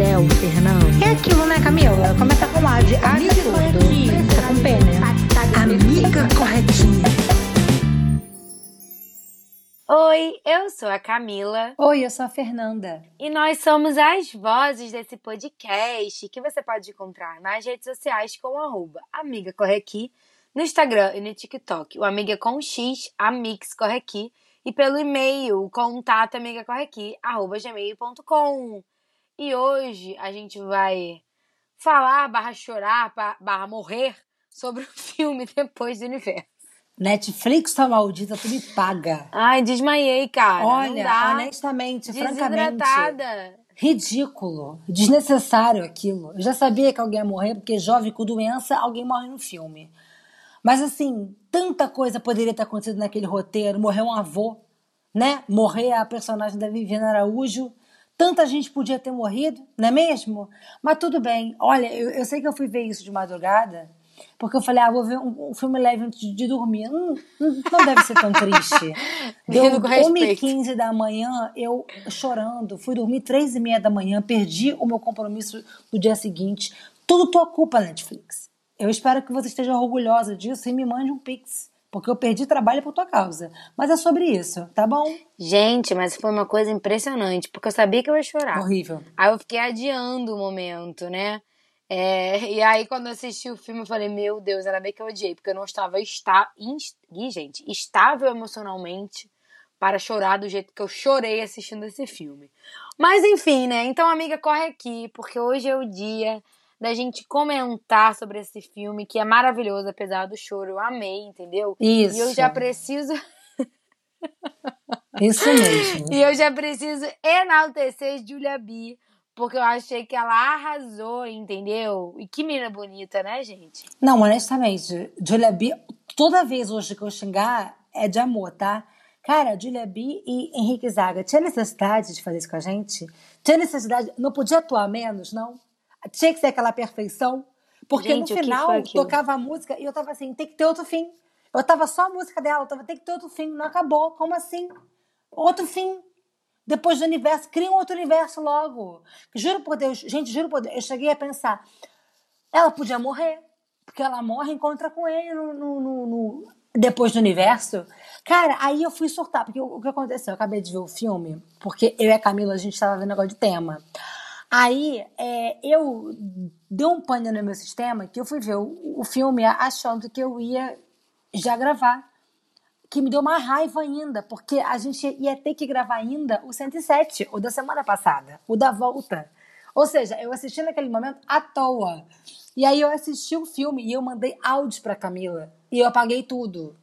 céu, Fernanda. É aquilo, né, Camila? Começa com A de A de tudo. Fica com P, né? Amiga corretinha. Oi, eu sou a Camila Oi, eu sou a Fernanda. e nós somos as vozes desse podcast que você pode encontrar nas redes sociais com arroba Amiga Corre Aqui, no Instagram e no TikTok, o Amiga com X, Amix Corre Aqui, e pelo e-mail, contato amigacorreaqui, arroba gmail.com. E hoje a gente vai falar, barra chorar, ba- barra morrer sobre o filme Depois do Universo. Netflix tá maldita, tu me paga. Ai, desmaiei, cara. Olha, honestamente, francamente, ridículo, desnecessário aquilo. Eu já sabia que alguém ia morrer, porque jovem com doença, alguém morre no filme. Mas assim, tanta coisa poderia ter acontecido naquele roteiro. Morreu um avô, né? Morrer a personagem da Viviane Araújo. Tanta gente podia ter morrido, não é mesmo? Mas tudo bem. Olha, eu, eu sei que eu fui ver isso de madrugada, porque eu falei, ah, vou ver um, um filme leve antes de, de dormir. Hum, hum, não deve ser tão triste. Deu Rindo com respeito. 1h15 da manhã, eu chorando, fui dormir 3 e meia da manhã, perdi o meu compromisso do dia seguinte. Tudo tua culpa, Netflix. Eu espero que você esteja orgulhosa disso e me mande um pix, porque eu perdi trabalho por tua causa. Mas é sobre isso, tá bom? Gente, mas foi uma coisa impressionante, porque eu sabia que eu ia chorar. Horrível. Aí eu fiquei adiando o momento, né? É, e aí, quando eu assisti o filme, eu falei, meu Deus, ainda bem que eu odiei, porque eu não estava está, inst- Ih, gente, estável emocionalmente para chorar do jeito que eu chorei assistindo esse filme. Mas enfim, né? Então, amiga, corre aqui, porque hoje é o dia da gente comentar sobre esse filme, que é maravilhoso, apesar do choro. Eu amei, entendeu? Isso. E eu já preciso. Isso mesmo. E eu já preciso enaltecer Julia B, porque eu achei que ela arrasou, entendeu? E que menina bonita, né, gente? Não, honestamente, Julia B, toda vez hoje que eu xingar é de amor, tá? Cara, Julia B e Henrique Zaga, tinha necessidade de fazer isso com a gente? Tinha necessidade, não podia atuar menos, não? Tinha que ser aquela perfeição? Porque Gente, no final tocava a música e eu tava assim, tem que ter outro fim. Eu tava só a música dela, eu tava, tem que ter outro fim, não acabou, como assim? Outro fim. Depois do universo, cria um outro universo logo. Juro por Deus, gente, juro por Deus, eu cheguei a pensar, ela podia morrer, porque ela morre e encontra com ele no, no- no- no- depois do universo. Cara, aí eu fui surtar, porque o, o que aconteceu? Eu acabei de ver o filme, porque eu e a Camila, a gente estava vendo negócio de tema. Aí é, eu dei um pane no meu sistema que eu fui ver o, o filme achando que eu ia já gravar. Que me deu uma raiva ainda, porque a gente ia ter que gravar ainda o 107, o da semana passada, o da volta. Ou seja, eu assisti naquele momento à toa. E aí eu assisti o filme e eu mandei áudios pra Camila. E eu apaguei tudo.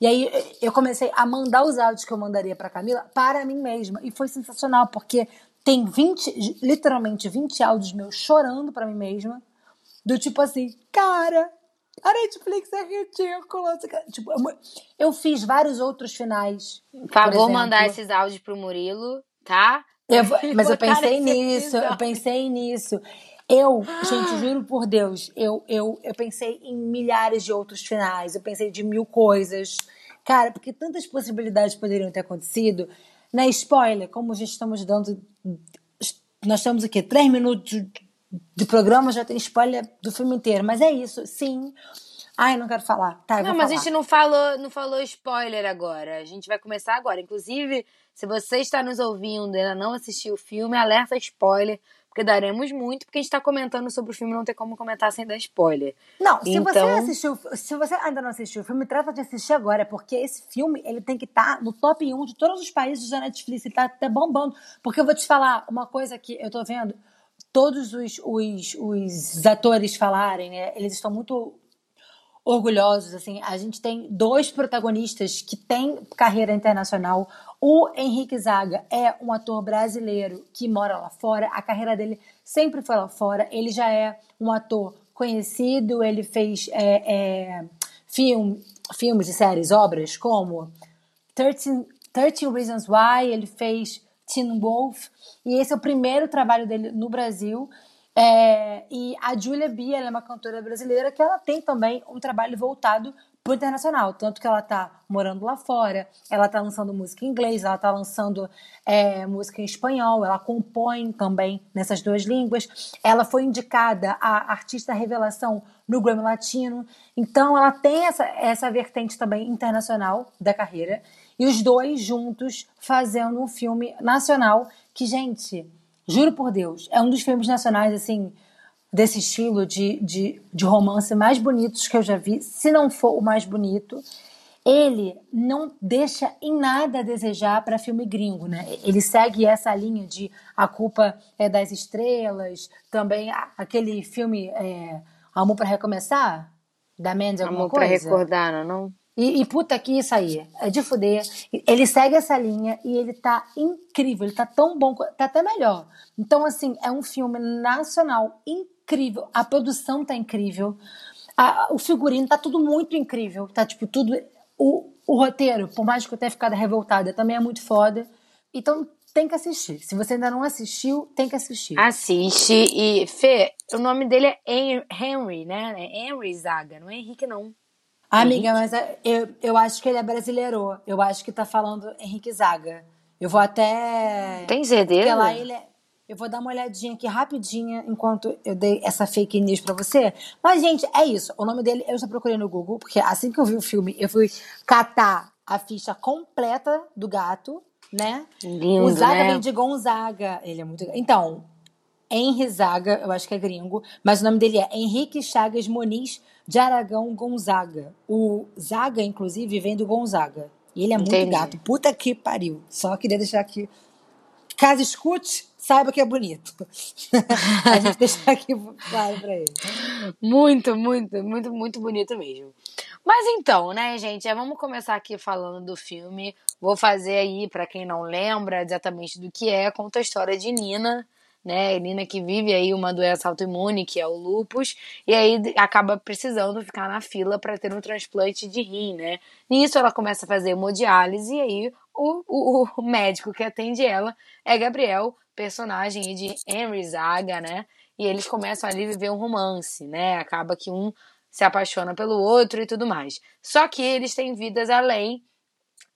E aí eu comecei a mandar os áudios que eu mandaria pra Camila para mim mesma. E foi sensacional, porque tem 20, literalmente 20 áudios meus chorando pra mim mesma. Do tipo assim, cara, a Netflix é ridícula. Tipo, eu, fiz vários outros finais. Por favor, mandar esses áudios pro Murilo, tá? Eu mas eu pensei nisso, eu pensei nisso. Eu, gente, juro por Deus, eu, eu, eu pensei em milhares de outros finais, eu pensei de mil coisas. Cara, porque tantas possibilidades poderiam ter acontecido. Na spoiler, como já estamos dando. Nós temos aqui três minutos de, de programa, já tem spoiler do filme inteiro. Mas é isso, sim. Ai, não quero falar. Tá, Não, mas a falar. gente não falou, não falou spoiler agora. A gente vai começar agora. Inclusive, se você está nos ouvindo e ainda não assistiu o filme, alerta spoiler, porque daremos muito, porque a gente está comentando sobre o filme, não tem como comentar sem dar spoiler. Não, se você Então- assistiu, se você ainda não assistiu o filme, trata de assistir agora, porque esse filme ele tem que estar no top 1 de todos os países da Netflix, ele tá até bombando. Porque eu vou te falar uma coisa que eu tô vendo todos os, os, os atores falarem, né? Eles estão muito orgulhosos, assim. A gente tem dois protagonistas que têm carreira internacional. O Henrique Zaga é um ator brasileiro que mora lá fora. A carreira dele sempre foi lá fora. Ele já é um ator conhecido, ele fez é, é, film, filmes e séries, obras como 13, 13 Reasons Why, ele fez Teen Wolf, e esse é o primeiro trabalho dele no Brasil. É, e a Julia B, ela é uma cantora brasileira que ela tem também um trabalho voltado pro internacional, tanto que ela tá morando lá fora, ela tá lançando música em inglês, ela tá lançando é, música em espanhol, ela compõe também nessas duas línguas. Ela foi indicada a artista revelação no Grammy Latino, então ela tem essa, essa vertente também internacional da carreira. E os dois juntos fazendo um filme nacional que, gente, juro por Deus, é um dos filmes nacionais, assim, desse estilo de, de, de romance mais bonitos que eu já vi, se não for o mais bonito. Ele não deixa em nada a desejar para filme gringo, né? Ele segue essa linha de A Culpa é das Estrelas, também aquele filme é, Amor para Recomeçar, da Mendes alguma Amor coisa. pra recordar, não? E, e puta que isso aí, é de fuder. Ele segue essa linha e ele tá incrível, ele tá tão bom, tá até melhor. Então, assim, é um filme nacional incrível, a produção tá incrível, a- o figurino tá tudo muito incrível, tá tipo tudo. O, o roteiro, por mais que eu tenha ficado revoltada, também é muito foda. Então tem que assistir. Se você ainda não assistiu, tem que assistir. Assiste e. Fê, o nome dele é Hen- Henry, né? É Henry Zaga, não é Henrique, não. Amiga, mas é- eu, eu acho que ele é brasileiro. Eu acho que tá falando Henrique Zaga. Eu vou até. Tem? Porque lá ele é... Eu vou dar uma olhadinha aqui rapidinha enquanto eu dei essa fake news pra você. Mas, gente, é isso. O nome dele eu já procurei no Google, porque assim que eu vi o filme, eu fui catar a ficha completa do gato, né? Lindo, o Zaga né? vem de Gonzaga. Ele é muito. Então, Henry Zaga, eu acho que é gringo, mas o nome dele é Henrique Chagas Moniz de Aragão Gonzaga. O Zaga, inclusive, vem do Gonzaga. E ele é muito Entendi. gato. Puta que pariu. Só queria deixar aqui. Caso escute, saiba que é bonito. A gente deixar aqui claro pra ele. Muito, muito, muito, muito bonito mesmo. Mas então, né, gente, é, vamos começar aqui falando do filme. Vou fazer aí, pra quem não lembra exatamente do que é, conta a história de Nina, né? Nina que vive aí uma doença autoimune, que é o lupus, e aí acaba precisando ficar na fila para ter um transplante de rim, né? Nisso ela começa a fazer hemodiálise e aí o, o, o médico que atende ela é Gabriel, personagem de Henry Zaga, né? E eles começam ali a viver um romance, né? Acaba que um se apaixona pelo outro e tudo mais. Só que eles têm vidas além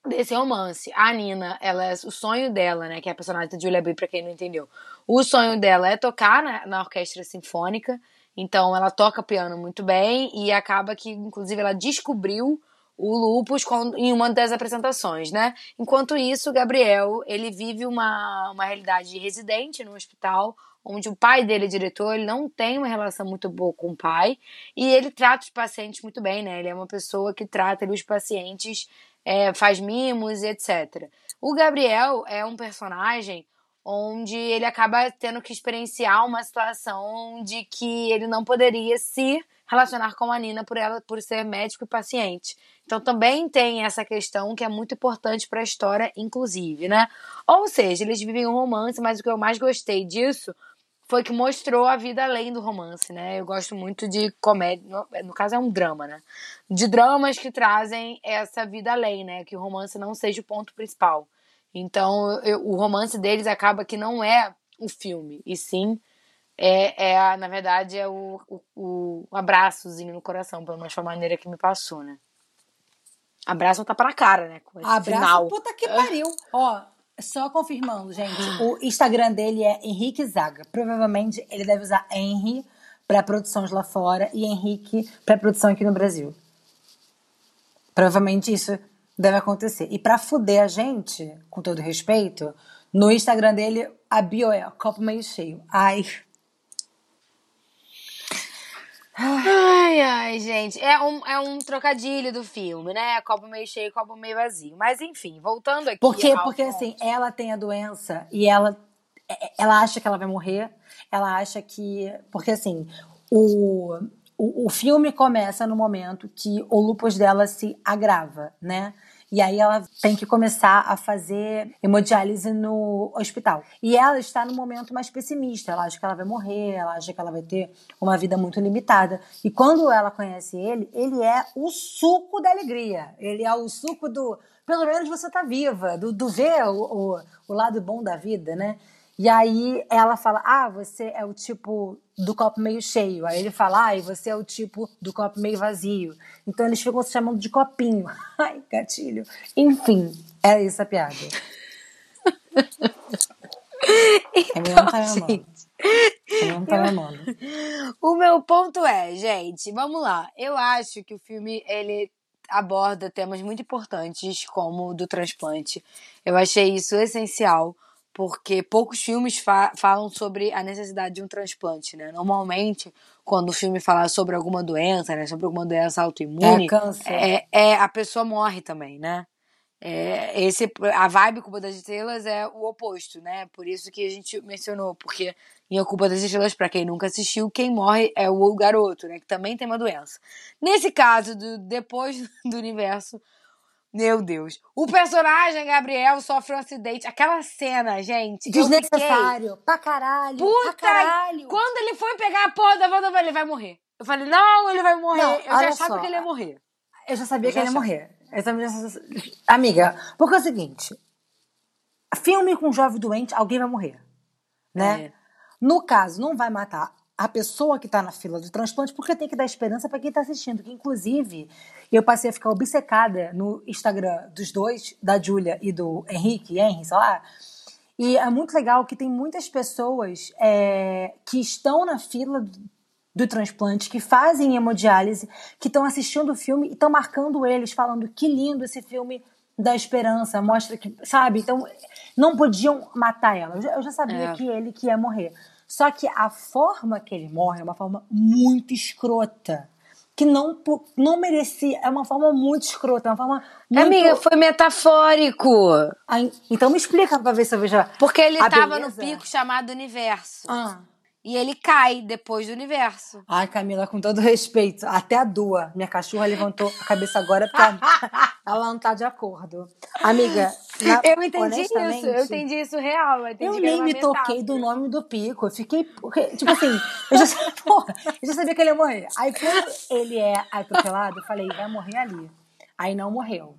desse romance. A Nina, ela é o sonho dela, né, que é a personagem da Julia B, pra quem não entendeu. O sonho dela é tocar na, na orquestra sinfônica. Então ela toca piano muito bem e acaba que inclusive ela descobriu o lupus em uma das apresentações, né? Enquanto isso, o Gabriel, ele vive uma, uma realidade de residente no hospital, onde o pai dele é diretor, ele não tem uma relação muito boa com o pai, e ele trata os pacientes muito bem, né? Ele é uma pessoa que trata os pacientes, é, faz mimos e etc. O Gabriel é um personagem onde ele acaba tendo que experienciar uma situação de que ele não poderia se relacionar com a Nina por ela por ser médico e paciente. Então também tem essa questão que é muito importante para a história, inclusive, né? Ou seja, eles vivem um romance, mas o que eu mais gostei disso foi que mostrou a vida além do romance, né? Eu gosto muito de comédia, no, no caso é um drama, né? De dramas que trazem essa vida além, né? Que o romance não seja o ponto principal. Então, eu- o romance deles acaba que não é o filme, e sim é, é na verdade, é o, o, o abraçozinho no coração, pelo menos foi a maneira que me passou, né? Abraço tá pra cara, né? Com esse Abraço, final. puta que pariu. Ó, só confirmando, gente. O Instagram dele é Henrique Zaga. Provavelmente ele deve usar Henry pra produções lá fora e Henrique pra produção aqui no Brasil. Provavelmente isso deve acontecer. E pra fuder a gente, com todo respeito, no Instagram dele, a bio é copo meio cheio. Ai, Ai, ai, gente. É um, é um trocadilho do filme, né? Copo meio cheio, copo meio vazio. Mas enfim, voltando aqui. Porque, porque ponto. assim, ela tem a doença e ela, é- ela acha que ela vai morrer. Ela acha que. Porque assim, o, o, o filme começa no momento que o lupus dela se agrava, né? E aí ela tem que começar a fazer hemodiálise no hospital. E ela está no momento mais pessimista. Ela acha que ela vai morrer, ela acha que ela vai ter uma vida muito limitada. E quando ela conhece ele, ele é o suco da alegria. Ele é o suco do. Pelo menos você tá viva, do, do ver o, o, o lado bom da vida, né? E aí ela fala: Ah, você é o tipo do copo meio cheio. Aí ele fala: Ah, e você é o tipo do copo meio vazio. Então eles ficam se chamando de copinho. Ai, gatilho. Enfim, isso a piada. Então, não tá gente, não tá amando. o meu ponto é, gente, vamos lá. Eu acho que o filme ele aborda temas muito importantes como o do transplante. Eu achei isso essencial porque poucos filmes fa- falam sobre a necessidade de um transplante, né? Normalmente, quando o filme fala sobre alguma doença, né, sobre alguma doença autoimune, É câncer. é, é a pessoa morre também, né? É, esse, a vibe Cuba das Estrelas é o oposto, né? Por isso que a gente mencionou, porque em A Culpa das Estrelas, pra quem nunca assistiu, quem morre é o garoto, né? Que também tem uma doença. Nesse caso, do, depois do universo, meu Deus. O personagem Gabriel sofre um acidente. Aquela cena, gente. eu Desnecessário. Pra caralho. Puta, pra caralho. Quando ele foi pegar a porra da volta, ele vai morrer. Eu falei, não, ele vai morrer. Não, eu já achava só. que ele ia morrer. Eu já sabia Eu que ele ia já morrer. Eu já- Amiga, porque é o seguinte: filme com jovem doente, alguém vai morrer. Né? É. No caso, não vai matar a pessoa que tá na fila do transplante, porque tem que dar esperança para quem tá assistindo. Que, inclusive, eu passei a ficar obcecada no Instagram dos dois, da Júlia e do Henrique, Henry, sei lá. E é muito legal que tem muitas pessoas é, que estão na fila do, do transplante, que fazem hemodiálise, que estão assistindo o filme e estão marcando eles, falando que lindo esse filme da esperança, mostra que, sabe? Então, não podiam matar ela. Eu já, eu já sabia É. que ele que ia morrer. Só que a forma que ele morre é uma forma muito escrota. Que não, não merecia. É uma forma muito escrota. É uma forma muito... Amiga, foi metafórico. Ai, Então me explica pra ver se eu vejo. Porque ele a tava no beleza. pico chamado universo. Ah. E ele cai depois do universo. Ai, Camila, com todo respeito, até a Dua, minha cachorra levantou a cabeça agora porque ela- não tá de acordo. Amiga, na- eu entendi isso, eu entendi isso real. Eu, entendi Eu nem me toquei do nome do pico. Eu fiquei. Tipo assim, eu já, sabia- porra, eu já sabia que ele ia morrer. Aí quando ele é atropelado, eu falei, vai morrer ali. Aí não morreu.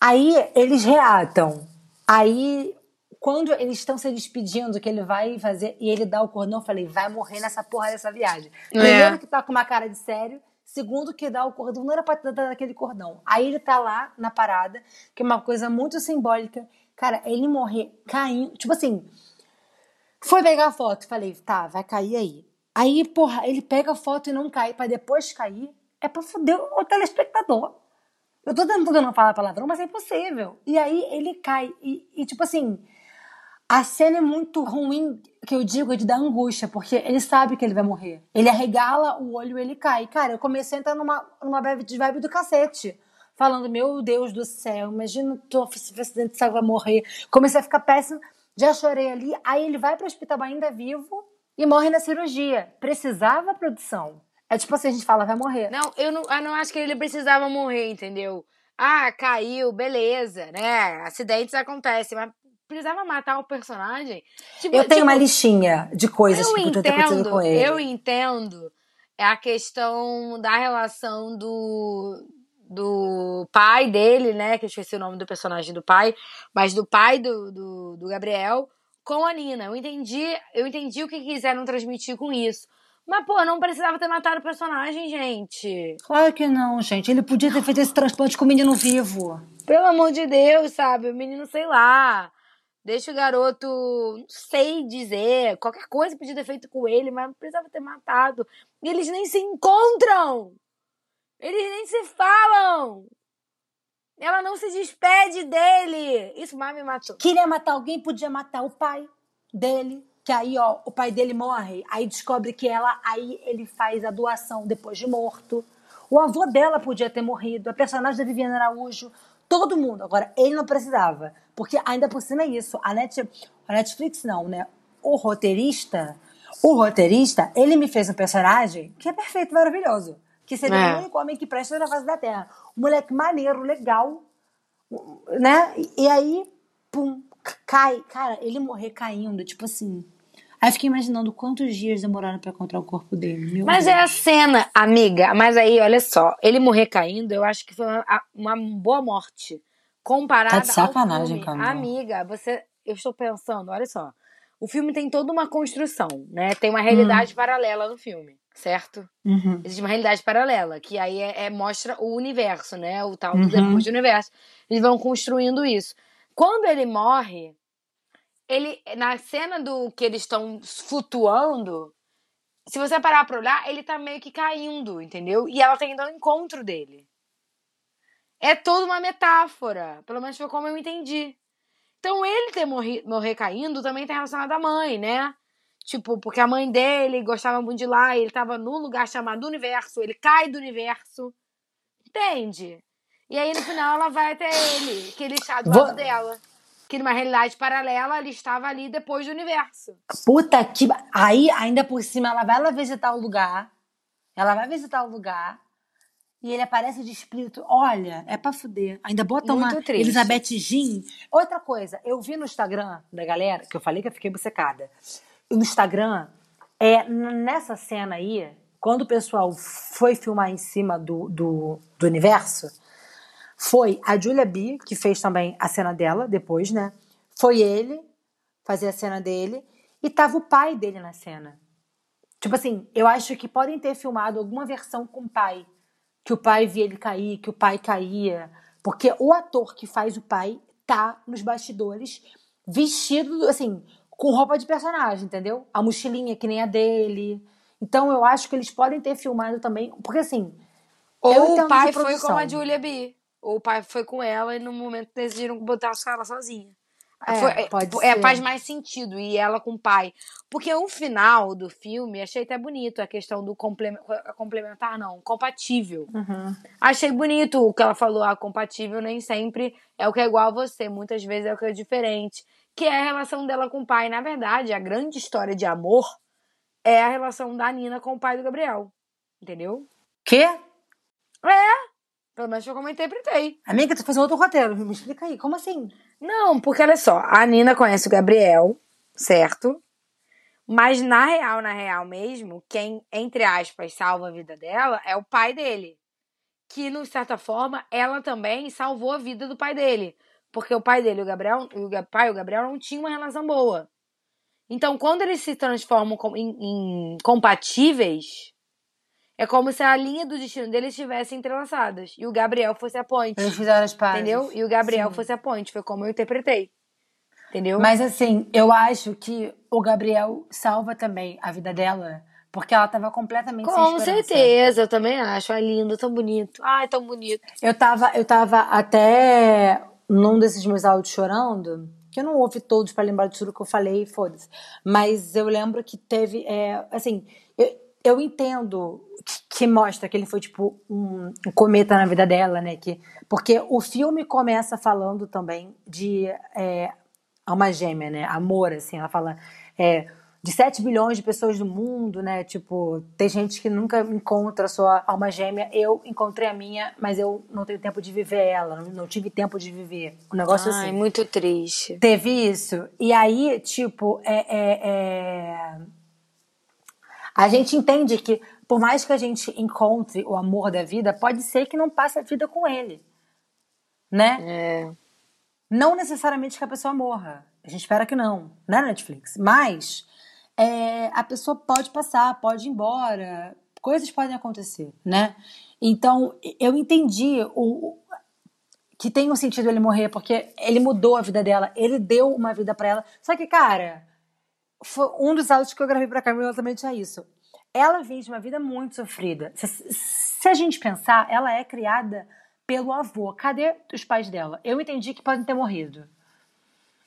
Aí eles reatam. Aí, quando eles estão se despedindo, que ele vai fazer, e ele dá o cordão, eu falei, vai morrer nessa porra dessa viagem. Primeiro que tá com uma cara de sério, segundo que dá o cordão, não era pra dar aquele cordão. Aí ele tá lá na parada, que é uma coisa muito simbólica. Cara, ele morrer caindo, tipo assim, foi pegar a foto, falei, tá, vai cair aí. Aí, porra, ele pega a foto e não cai, pra depois cair, é pra foder o telespectador. Eu tô tentando falar palavrão, mas é impossível. E aí ele cai. E, e, tipo assim, a cena é muito ruim, que eu digo, de dar angústia, porque ele sabe que ele vai morrer. Ele arregala o olho e ele cai. Cara, eu comecei a entrar numa, numa vibe de vibe do cacete. Falando, meu Deus do céu, imagina tô acidente de vai morrer. Comecei a ficar péssimo, já chorei ali. Aí ele vai pro hospital ainda vivo e morre na cirurgia. Precisava produção. É tipo assim, a gente fala, vai morrer. Não, eu não, eu não acho que ele precisava morrer, entendeu? Ah, caiu, beleza, né? Acidentes acontecem, mas precisava matar o personagem. Tipo, Eu tenho tipo, uma listinha de coisas eu que podiam ter acontecido entendo, com ele. eu entendo é a questão da relação do do pai dele, né? Que eu esqueci o nome do personagem do pai, mas do pai do, do, do Gabriel com a Nina. Eu entendi, eu entendi o que quiseram transmitir com isso. Mas, pô, não precisava ter matado o personagem, gente. Claro que não, gente. Ele podia ter feito esse transplante com o menino vivo. Pelo amor de Deus, sabe? O menino, sei lá. Deixa o garoto, não sei dizer, qualquer coisa podia ter feito com ele, mas não precisava ter matado. E eles nem se encontram. Eles nem se falam. Ela não se despede dele. Isso mais me matou. Queria matar alguém, podia matar o pai dele. Que aí, ó, o pai dele morre. Aí descobre que ela, aí ele faz a doação depois de morto. O avô dela podia ter morrido. A personagem da Viviana Araújo. Todo mundo. Agora, ele não precisava. Porque ainda por cima é isso. A, Net, a Netflix não, né? O roteirista, o roteirista, ele me fez um personagem que é perfeito, maravilhoso. Que seria É. o único homem que presta na face da Terra. Um moleque maneiro, legal. né? E aí, pum, cai. Cara, ele morrer caindo, tipo assim. Aí eu fiquei imaginando quantos dias demoraram pra encontrar o corpo dele. Meu Mas Deus. é a cena, amiga. Mas aí, olha só. Ele morrer caindo, eu acho que foi uma, uma boa morte. Comparada Tá de sacanagem, ao filme. Amiga, você... Eu estou pensando, olha só. O filme tem toda uma construção, né? Tem uma realidade paralela no filme, certo? Uhum. Existe uma realidade paralela, que aí é, é- mostra o universo, né? O tal do Uhum. depois do universo. Eles vão construindo isso. Quando ele morre, ele na cena do que eles estão flutuando, se você parar pra olhar, ele tá meio que caindo, entendeu? E ela tá indo ao encontro dele. É toda uma metáfora, pelo menos foi como eu entendi. Então ele ter morri, morrer caindo também tá relacionado à mãe, né? Tipo, porque a mãe dele gostava muito de lá, ele tava num lugar chamado universo, ele cai do universo. Entende? E aí no final ela vai até ele, que ele está do Vou- lado dela. Que numa realidade paralela ele estava ali depois do universo. Puta que. Aí, ainda por cima, ela vai lá visitar o lugar. Ela vai visitar o lugar. E ele aparece de espírito. Olha, é pra fuder. Ainda bota Muito uma triste. Elizabeth Jean. Outra coisa, eu vi no Instagram da galera, que eu falei que eu fiquei obcecada. No Instagram, é, nessa cena aí, quando o pessoal foi filmar em cima do, do, do universo, foi a Julia B, que fez também a cena dela depois, né? Foi ele fazer a cena dele. E tava o pai dele na cena. Tipo assim, eu acho que podem ter filmado alguma versão com o pai. Que o pai via ele cair, que o pai caía. Porque o ator que faz o pai tá nos bastidores vestido, assim, com roupa de personagem, entendeu? A mochilinha que nem a dele. Então eu acho que eles podem ter filmado também. Porque assim. Ou o pai de foi com a Julia B. Ou o pai foi com ela e no momento decidiram botar ela sozinha. É, Foi- pode é, ser. faz mais sentido. E ela com o pai. Porque o final do filme, achei até bonito a questão do complemen- complementar, não, compatível. Uhum. Achei bonito o que ela falou, ah, compatível nem sempre é o que é igual a você, muitas vezes é o que é diferente. Que é a relação dela com o pai. Na verdade, a grande história de amor é a relação da Nina com o pai do Gabriel. Entendeu? Quê? Pelo menos foi como eu interpretei. Amiga, tu fez um outro roteiro. Me explica aí. Como assim? Não, porque olha só, a Nina conhece o Gabriel, certo? Mas na real, na real mesmo, quem, entre aspas, salva a vida dela é o pai dele. Que, de certa forma, ela também salvou a vida do pai dele. Porque o pai dele, o Gabriel, o pai o Gabriel não tinham uma relação boa. Então, quando eles se transformam em, em compatíveis, é como se a linha do destino deles estivesse entrelaçadas. E o Gabriel fosse a ponte. Eles fizeram as pazes. Entendeu? E o Gabriel Sim. fosse a ponte. Foi como eu interpretei. Entendeu? Mas assim, eu acho que o Gabriel salva também a vida dela, porque ela tava completamente Com certeza, eu também acho. Ai, lindo, tão bonito. Ai, tão bonito. Eu tava, eu tava até num desses meus áudios chorando, que eu não ouvi todos pra lembrar de tudo que eu falei, foda-se. Mas eu lembro que teve, é, assim, eu, eu entendo que, que mostra que ele foi tipo um, um cometa na vida dela, né? Que, porque o filme começa falando também de é, alma gêmea, né? Amor, assim, ela fala é, de 7 bilhões de pessoas do mundo, né? Tipo, tem gente que nunca encontra a sua alma gêmea. Eu encontrei a minha, mas eu não tenho tempo de viver ela, não, não tive tempo de viver. Um negócio Ai, assim. muito triste. Teve isso. E aí, tipo, é, é- é- a gente entende que, por mais que a gente encontre o amor da vida, pode ser que não passe a vida com ele. Né? É. Não necessariamente que a pessoa morra. A gente espera que não, né, Netflix? Mas é, a pessoa pode passar, pode ir embora, coisas podem acontecer, né? Então, eu entendi o, que tem um sentido ele morrer, porque ele mudou a vida dela, ele deu uma vida pra ela. Só que, cara, foi um dos áudios que eu gravei pra Camila exatamente é isso. Ela vem de uma vida muito sofrida. Se, se a gente pensar, ela é criada pelo avô. Cadê os pais dela? Eu entendi que podem ter morrido.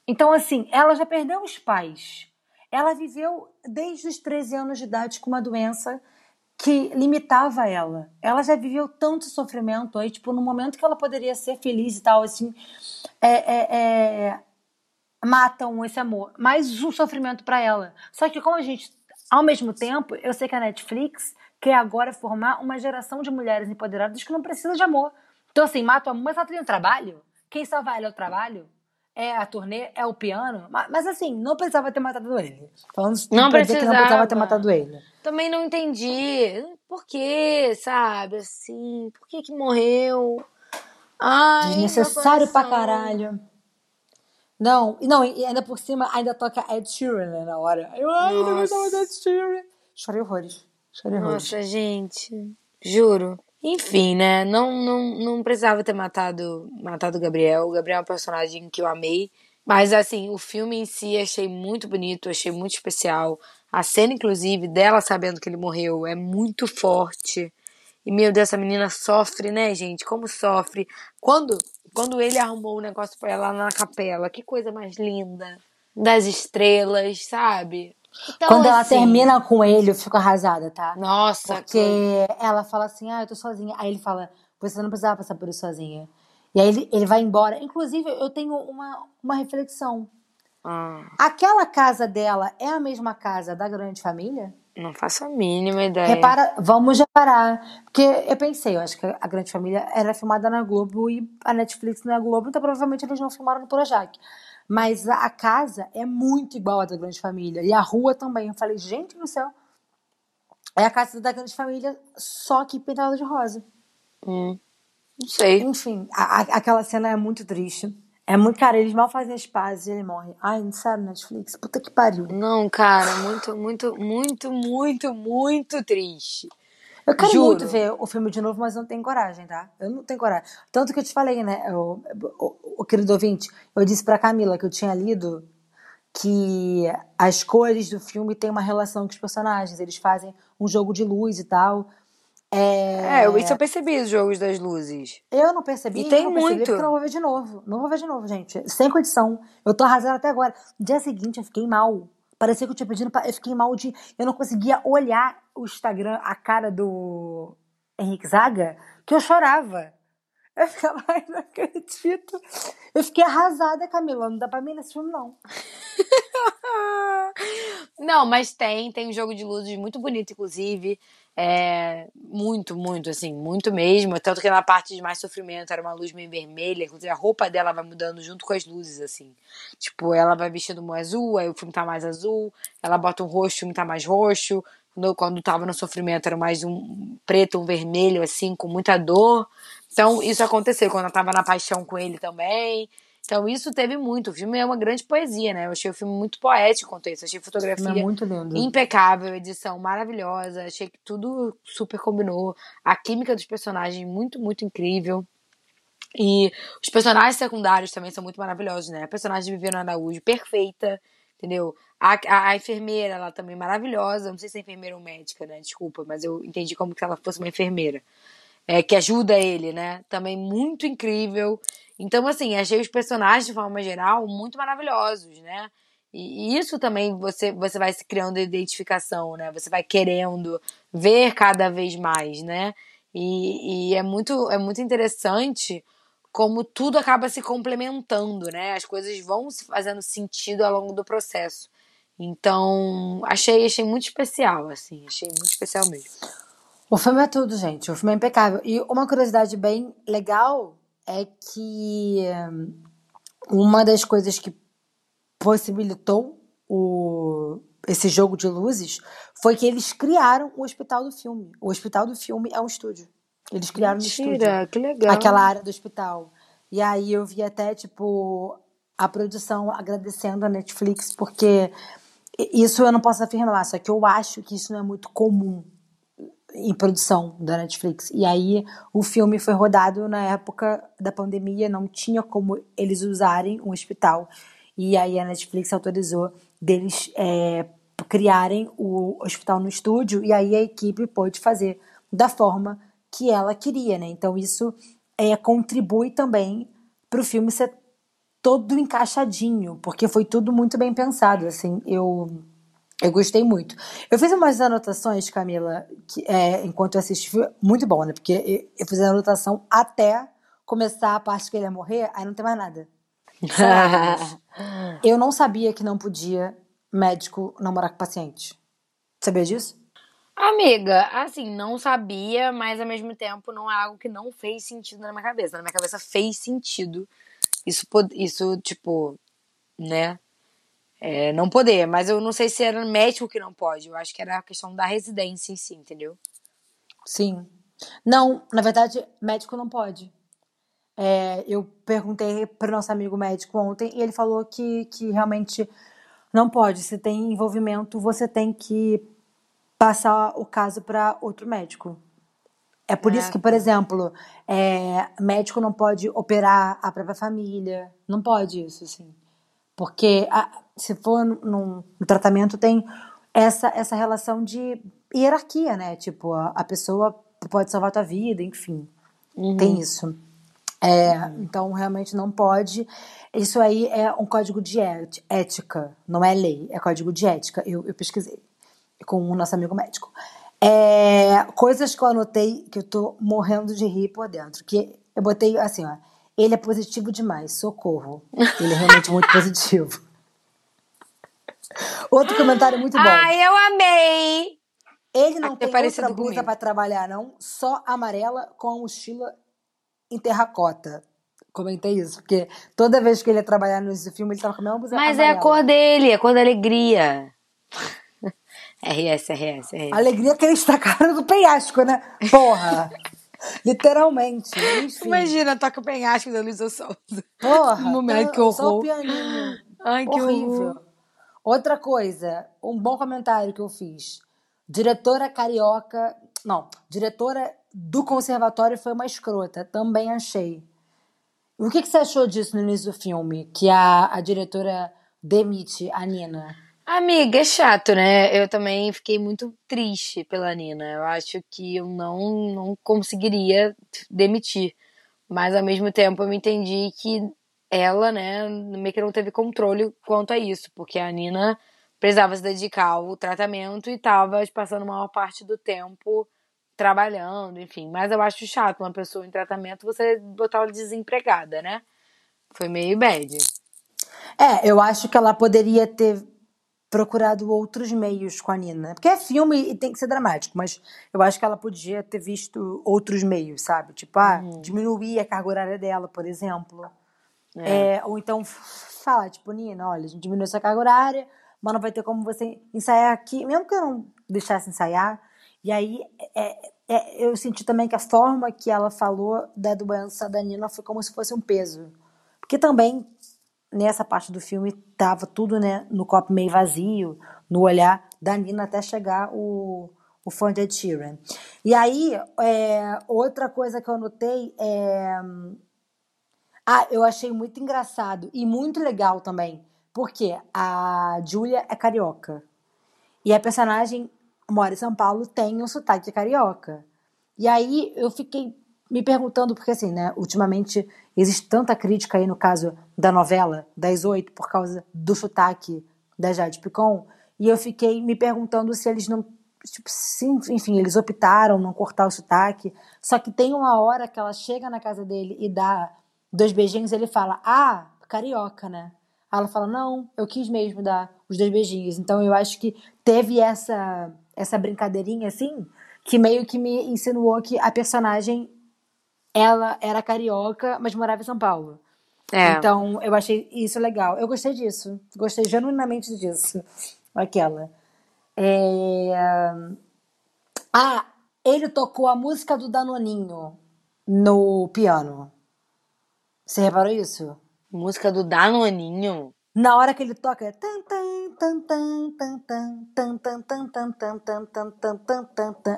Então, assim, ela já perdeu os pais. Ela viveu desde os 13 anos de idade com uma doença que limitava ela. Ela já viveu tanto sofrimento aí, tipo, no momento que ela poderia ser feliz e tal, assim, é, é, é, matam esse amor. Mais um sofrimento para ela. Só que como a gente, ao mesmo tempo, eu sei que a Netflix quer agora formar uma geração de mulheres empoderadas que não precisam de amor. Então, assim, mata o amor, mas ela tem um trabalho. quem salva ele é o trabalho, é a turnê, é o piano. Mas, mas assim, não precisava ter matado ele. Falando Não dizer que não precisava ter precisava. matado ele. Também não entendi. Por quê, sabe? Assim, por que que morreu? Ai, Desnecessário pra caralho. Não, e não, e ainda por cima, ainda toca Ed Sheeran né, na hora. Eu, ai, não gostava de Ed Sheeran. Chorei horrores. Chorei horrores. Nossa, gente. Juro. Enfim, né? Não, não, não precisava ter matado, matado o Gabriel. O Gabriel é um personagem que eu amei. Mas, assim, o filme em si achei muito bonito, achei muito especial. A cena, inclusive, dela sabendo que ele morreu é muito forte. E, meu Deus, essa menina sofre, né, gente? Como sofre. Quando, quando ele arrumou o negócio pra ela na capela, que coisa mais linda. Das estrelas, sabe? Então, Quando ela assim, termina com ele, eu fico arrasada, tá? Nossa, Porque ela fala assim, ah, eu tô sozinha. Aí ele fala, você não precisava passar por isso sozinha. E aí ele, ele vai embora. Inclusive, eu tenho uma, uma reflexão. Ah, Aquela casa dela é a mesma casa da grande família? Não faço a mínima ideia. Repara, vamos reparar. Porque eu pensei, eu acho que a grande família era filmada na Globo e a Netflix não é Globo, então provavelmente eles não filmaram no Projac. Mas a, a casa é muito igual à da grande família. E a rua também. Eu falei, gente do céu. É a casa da grande família, só que pintada de rosa. Hum, não sei. Enfim, a- a- aquela cena é muito triste. É muito, cara, eles mal fazem as pazes e ele morre. Ai, não sabe, Netflix? Puta que pariu. Não, cara, muito, muito, muito, muito, muito triste. Eu quero Juro. muito ver o filme de novo, mas não tenho coragem, tá? Eu não tenho coragem. Tanto que eu te falei, né, o, o, o querido ouvinte, eu disse pra Camila que eu tinha lido que as cores do filme têm uma relação com os personagens. Eles fazem um jogo de luz e tal. É, É, isso eu percebi, os jogos das luzes. Eu não percebi. E tem não percebi muito. Porque eu não vou ver de novo. Não vou ver de novo, gente. Sem condição. Eu tô arrasada até agora. No dia seguinte, eu fiquei mal. Parecia que eu tinha pedido. Pra... Eu fiquei mal de. Eu não conseguia olhar o Instagram, a cara do Henrique Zaga, que eu chorava. Eu ficava, ai, não acredito. Eu fiquei arrasada, Camila. Não dá pra mim nesse filme, não. Não, mas tem, tem um jogo de luzes muito bonito, inclusive. É, muito, muito, assim, muito mesmo. Tanto que na parte de mais sofrimento era uma luz meio vermelha. Inclusive, a roupa dela vai mudando junto com as luzes, assim. Tipo, ela vai vestindo um azul, aí o filme tá mais azul. Ela bota um roxo, o filme tá mais roxo. Quando, quando tava no sofrimento era mais um preto, um vermelho, assim, com muita dor. Então, isso aconteceu quando ela tava na paixão com ele também. Então, isso teve muito. O filme é uma grande poesia, né? Eu achei o filme muito poético quanto isso. Achei a O fotografia é muito lindo. impecável, edição maravilhosa. Achei que tudo super combinou. A química dos personagens muito, muito incrível. E os personagens secundários também são muito maravilhosos, né? A personagem de Viviana Araújo, perfeita, entendeu? A, a, a enfermeira, ela também maravilhosa. Não sei se é enfermeira ou médica, né? Desculpa, mas eu entendi como se ela fosse uma enfermeira. É, que ajuda ele, né? Também muito incrível. Então, assim, achei os personagens, de forma geral, muito maravilhosos, né? E, isso também você, você vai se criando identificação, né? Você vai querendo ver cada vez mais, né? E, e é, muito, é muito interessante como tudo acaba se complementando, né? As coisas vão se fazendo sentido ao longo do processo. Então, achei, achei muito especial, assim, achei muito especial mesmo. O filme é tudo, gente. O filme é impecável. E uma curiosidade bem legal é que hum, uma das coisas que possibilitou o, esse jogo de luzes foi que eles criaram o hospital do filme. O hospital do filme é um estúdio. Eles criaram no estúdio Mentira, que legal. aquela área do hospital. E aí eu vi até, tipo, a produção agradecendo a Netflix, porque isso eu não posso afirmar, só que eu acho que isso não é muito comum em produção da Netflix. E aí o filme foi rodado na época da pandemia, não tinha como eles usarem um hospital. E aí a Netflix autorizou deles é, criarem o hospital no estúdio, e aí a equipe pôde fazer da forma que ela queria, né? Então isso é, contribui também para o filme ser todo encaixadinho, porque foi tudo muito bem pensado, assim, eu eu gostei muito. Eu fiz umas anotações, Camila, que, é, enquanto eu assisti, muito bom, né? Porque eu, fiz a anotação até começar a parte que ele ia morrer, aí não tem mais nada. Eu não sabia que não podia médico namorar com paciente. Sabia disso? Amiga, assim, não sabia, mas ao mesmo tempo não é algo que não fez sentido na minha cabeça. Na minha cabeça fez sentido isso, isso tipo, né? É, não poder, mas eu não sei se era médico que não pode, eu acho que era a questão da residência em si, entendeu? Sim. Não, na verdade, médico não pode. É, eu perguntei para o nosso amigo médico ontem e ele falou que, que realmente não pode. Se tem envolvimento, você tem que passar o caso para outro médico. É por isso Ah, que, por exemplo, é, médico não pode operar a própria família. Não pode isso, assim. Porque a- se for num, num tratamento, tem essa, essa relação de hierarquia, né? Tipo, a, a pessoa pode salvar a tua vida, enfim. Tem isso. É, Então, realmente não pode. Isso aí é um código de éti- ética, não é lei, é código de ética. Eu, eu pesquisei com o nosso amigo médico. É, coisas que eu anotei que eu tô morrendo de rir por dentro. Que eu botei assim, ó. Ele é positivo demais, socorro. Ele é realmente muito positivo. Outro comentário muito bom. Ai, eu amei! Ele não Até tem parecido outra blusa pra trabalhar, não. Só amarela com a mochila em terracota. Comentei isso, porque toda vez que ele ia trabalhar nesse filme, ele tava com a mesma blusa Mas é amarela. a cor dele, a cor da alegria. RS, RS, RS. Alegria que ele está cara do penhasco, né? Porra! Literalmente. Enfim. Imagina, toca o penhasco da Luísa Souza. Porra! Momento, tá- que horror. Só o pianinho. Ai, que Horrível. horror. Outra coisa, um bom comentário que eu fiz. Diretora carioca. Não, diretora do conservatório foi uma escrota. Também achei. O que, que você achou disso no início do filme? Que a, a diretora demite a Nina. Amiga, é chato, né? Eu também fiquei muito triste pela Nina. Eu acho que eu não, não conseguiria demitir. Mas ao mesmo tempo eu me entendi que ela, né, meio que não teve controle quanto a isso, porque a Nina precisava se dedicar ao tratamento e tava passando a maior parte do tempo trabalhando, enfim. Mas eu acho chato uma pessoa em tratamento você botar ela desempregada, né? Foi meio bad. É, eu acho que ela poderia ter procurado outros meios com a Nina. Porque é filme e tem que ser dramático, mas eu acho que ela podia ter visto outros meios, sabe? Tipo, ah, diminuir a carga horária dela, por exemplo. É, ou então falar, tipo, Nina, olha, a gente diminuiu essa carga horária, mas não vai ter como você ensaiar aqui, mesmo que eu não deixasse ensaiar. E aí, é, é, eu senti também que a forma que ela falou da doença da Nina foi como se fosse um peso. Porque também, nessa parte do filme, tava tudo, né, no copo meio vazio, no olhar da Nina até chegar o, o fã de Ed Sheeran. E aí, é, outra coisa que eu notei é... Ah, eu achei muito engraçado e muito legal também, porque a Julia é carioca. E a personagem mora em São Paulo, tem um sotaque carioca. E aí eu fiquei me perguntando, porque assim, né, ultimamente existe tanta crítica aí no caso da novela das oito por causa do sotaque da Jade Picon, e eu fiquei me perguntando se eles não, tipo, se, enfim, eles optaram não cortar o sotaque, só que tem uma hora que ela chega na casa dele e dá dois beijinhos, ele fala, ah, carioca, né? Ela fala, não, eu quis mesmo dar os dois beijinhos. Então eu acho que teve essa, essa brincadeirinha assim, que meio que me insinuou que a personagem ela era carioca, mas morava em São Paulo. É. Então eu achei isso legal. Eu gostei disso. Gostei genuinamente disso. Aquela. É... Ah, ele tocou a música do Danoninho no piano. Você reparou isso? Música do Danoninho. Na hora que ele toca, é tan, tan,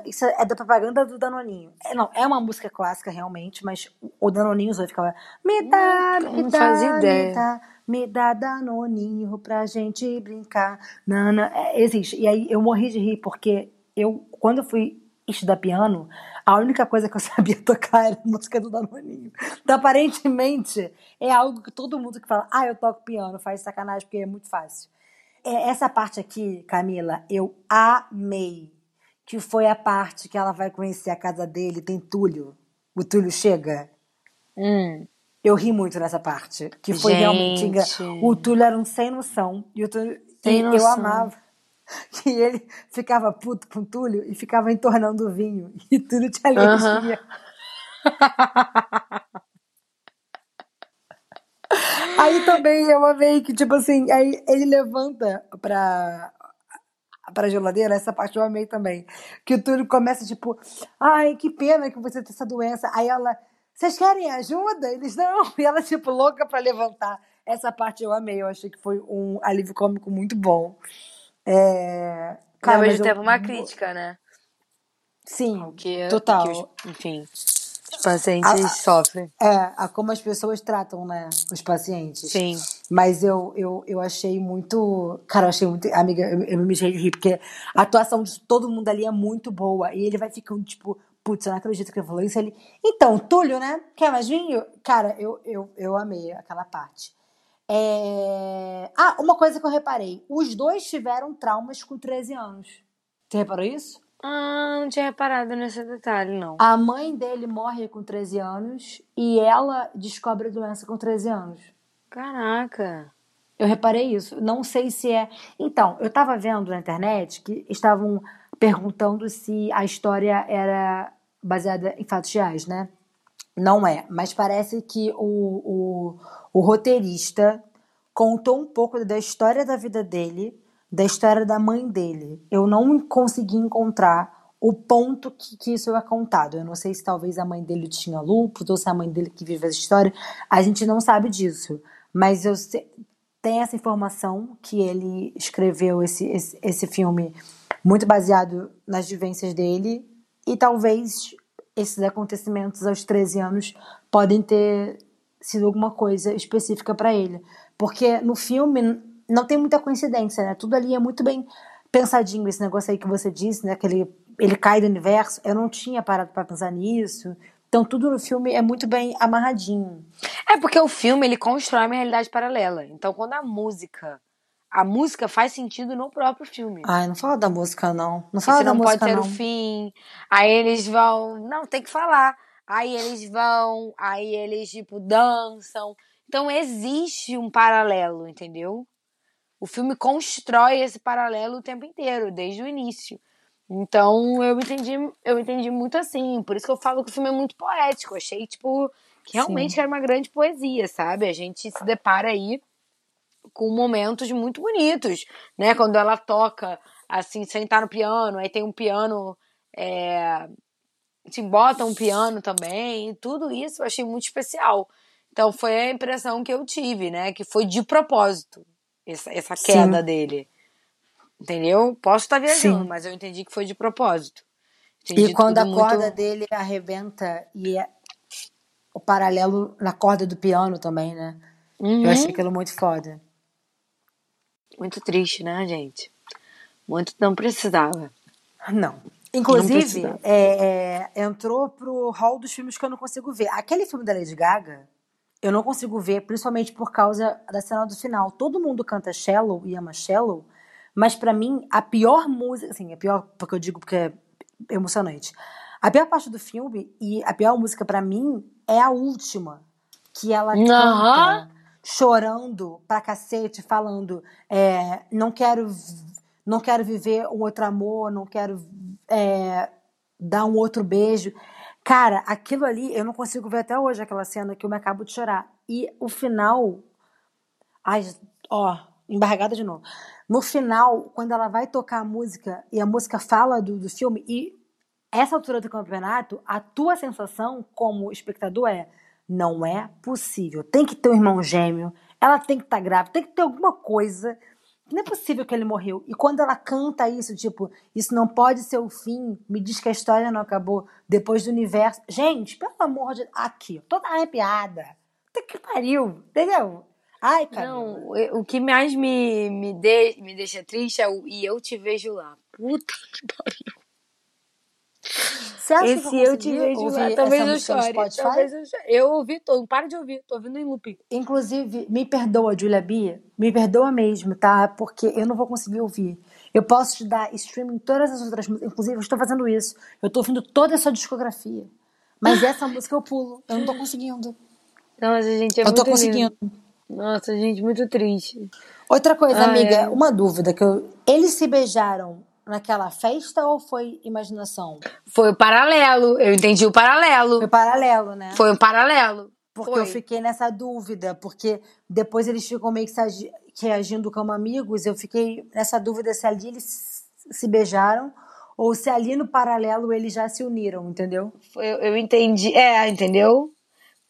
isso é da propaganda do Danoninho. Não, é uma música clássica realmente, mas o Danoninho só ficava. Me dá, me dá, fazia ideia. Me dá, me dá Danoninho pra gente brincar. Nana. É, existe. E aí eu morri de rir, porque eu, quando eu fui estudar piano, a única coisa que eu sabia tocar era a música do Danoninho. Então, aparentemente, é algo que todo mundo que fala, ah, eu toco piano, faz sacanagem porque é muito fácil. É, Essa parte aqui, Camila, eu amei. Que foi a parte que ela vai conhecer a casa dele, tem Túlio. O Túlio chega. Hum. Eu ri muito nessa parte. Que foi realmente Gente. engraçado. O Túlio era um sem noção. E o Túlio, Sem e eu noção. amava que ele ficava puto com o Túlio e ficava entornando o vinho. E Túlio te alergia. Aí também eu amei que, tipo assim, aí ele levanta pra, pra geladeira, essa parte eu amei também. Que o Túlio começa, tipo, ai, que pena que você tem essa doença. Aí ela, vocês querem ajuda? Eles não. E ela, tipo, louca pra levantar. Essa parte eu amei, eu achei que foi um alívio cômico muito bom. É... Ao Cara, mas mesmo eu- tempo, uma crítica, né? Sim, que, total. que os- enfim, pacientes A- sofrem. É, a como as pessoas tratam, né, os pacientes. Sim. Mas eu, eu, eu achei muito. Cara, eu achei muito. Amiga, eu, eu me mijei de rir, porque a atuação de todo mundo ali é muito boa. E ele vai ficando, tipo, putz, eu não acredito que ele falou isso. Ele, então, Túlio, né? Quer mais vinho? Cara, eu, eu, eu amei aquela parte. É... Ah, uma coisa que eu reparei: os dois tiveram traumas com 13 anos. Você reparou isso? Ah, não tinha reparado nesse detalhe, não. A mãe dele morre com 13 anos e ela descobre a doença com 13 anos. Caraca. Eu reparei isso. Não sei se é. Então, eu estava vendo na internet que estavam perguntando se a história era baseada em fatos reais, né? Não é, mas parece que o, o, o roteirista contou um pouco da história da vida dele, da história da mãe dele. Eu não consegui encontrar o ponto que, que isso é contado. Eu não sei se talvez a mãe dele tinha lúpus ou se a mãe dele que vive essa história. A gente não sabe disso. Mas eu sei, tem essa informação que ele escreveu esse, esse, esse filme muito baseado nas vivências dele e talvez esses acontecimentos aos 13 anos podem ter sido alguma coisa específica para ele. Porque no filme não tem muita coincidência, né? Tudo ali é muito bem pensadinho, esse negócio aí que você disse, né? Que ele, ele cai do universo. Eu não tinha parado para pensar nisso. Então tudo no filme é muito bem amarradinho. É porque o filme ele constrói uma realidade paralela. Então, quando a música. A música faz sentido no próprio filme. Ai, não fala da música, não. Não fala Esse da não pode música, ser não. o fim. Aí eles vão. Não, tem que falar. Aí eles vão. Aí eles, tipo, dançam. Então existe um paralelo, entendeu? O filme constrói esse paralelo o tempo inteiro, desde o início. Então eu entendi, eu entendi muito assim. Por isso que eu falo que o filme é muito poético. Eu achei, tipo, que realmente Sim. era uma grande poesia, sabe? A gente se depara aí com momentos muito bonitos, né? Quando ela toca, assim, sentar no piano, aí tem um piano, é... assim, bota um piano também, e tudo isso eu achei muito especial. Então foi a impressão que eu tive, né? Que foi de propósito, essa, essa Sim. queda dele. Entendeu? Posso estar viajando, Sim. mas eu entendi que foi de propósito. Entendi E quando a corda muito... dele arrebenta e é o paralelo na corda do piano também, né? Uhum. Eu achei aquilo muito foda. Muito triste, né, gente? Muito não precisava. Não. Inclusive, precisava. é, é, entrou pro hall dos filmes que eu não consigo ver. Aquele filme da Lady Gaga, eu não consigo ver, principalmente por causa da cena do final. Todo mundo canta Shallow e ama Shallow, mas pra mim, a pior música, assim, a pior, porque eu digo porque é emocionante. A pior parte do filme e a pior música pra mim é a última, que ela canta chorando pra cacete, falando é, não quero não quero viver um outro amor, não quero é, dar um outro beijo. Cara, aquilo ali eu não consigo ver até hoje aquela cena que eu me acabo de chorar. E o final, ai, ó, embargada de novo. No final, quando ela vai tocar a música e a música fala do, do filme e essa altura do campeonato, a tua sensação como espectador é não é possível. Tem que ter um irmão gêmeo, ela tem que estar grávida, tem que ter alguma coisa. Não é possível que ele morreu. E quando ela canta isso, tipo, isso não pode ser o fim, me diz que a história não acabou depois do universo. Gente, pelo amor de Aqui, toda arrepiada. Puta que pariu, entendeu? Ai, cara. Não, o que mais me, me, de, me deixa triste é o E Eu Te Vejo Lá. Puta que pariu. Você acha que Eu Te consegui Vejo ouvir Lá. Talvez essa eu chore. Spotify? Talvez eu chore. Eu ouvi todo. Não para de ouvir. Tô ouvindo em loop. Inclusive, me perdoa, Julia Bia. Me perdoa mesmo, tá? Porque eu não vou conseguir ouvir. Eu posso te dar streaming em todas as outras músicas. Inclusive, eu estou fazendo isso. Eu estou ouvindo toda a sua discografia. Mas essa música eu pulo. Eu não tô conseguindo. Nossa, gente, é eu muito tô lindo. conseguindo. Nossa, gente, muito triste. Outra coisa, Ah, amiga, é. uma dúvida que eu... Eles se beijaram naquela festa ou foi imaginação? Foi o paralelo. Eu entendi o paralelo. Foi paralelo, né? Foi um paralelo. Porque Foi. eu fiquei nessa dúvida, porque depois eles ficam meio que se agi- reagindo como amigos, eu fiquei nessa dúvida se ali eles se beijaram ou se ali no paralelo eles já se uniram, entendeu? Eu, eu entendi. É, entendeu?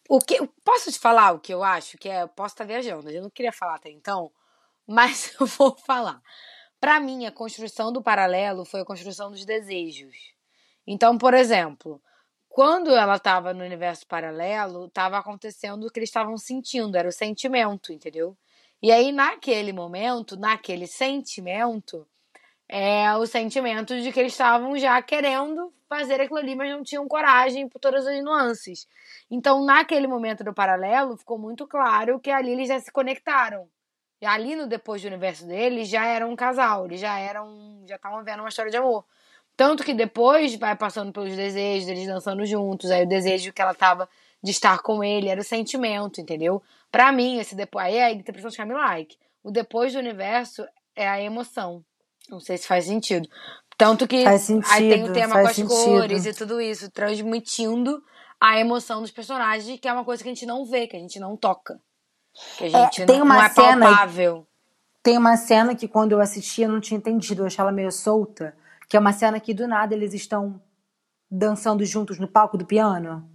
O que, posso te falar o que eu acho? Que é, eu posso estar viajando, eu não queria falar até então, mas eu vou falar. Pra mim, a construção do paralelo foi a construção dos desejos. Então, por exemplo, quando ela estava no universo paralelo, estava acontecendo o que eles estavam sentindo, era o sentimento, entendeu? E aí, naquele momento, naquele sentimento, é o sentimento de que eles estavam já querendo fazer aquilo ali, mas não tinham coragem por todas as nuances. Então, naquele momento do paralelo, ficou muito claro que ali eles já se conectaram. E ali no depois do universo deles já eram um casal, eles já eram, já estavam vendo uma história de amor. Tanto que depois vai passando pelos desejos, eles dançando juntos, aí o desejo que ela tava de estar com ele era o sentimento, entendeu? Pra mim, esse depois, aí é a interpretação de Camila Like. O depois do universo é a emoção. Não sei se faz sentido. Tanto que Faz aí tem o sentido, tema com as sentido. cores e tudo isso, transmitindo a emoção dos personagens, que é uma coisa que a gente não vê, que a gente não toca. Que a gente tem não, uma não é cena- palpável. Tem uma cena que quando eu assisti eu não tinha entendido, eu achei ela meio solta, que é uma cena que do nada eles estão dançando juntos no palco do piano.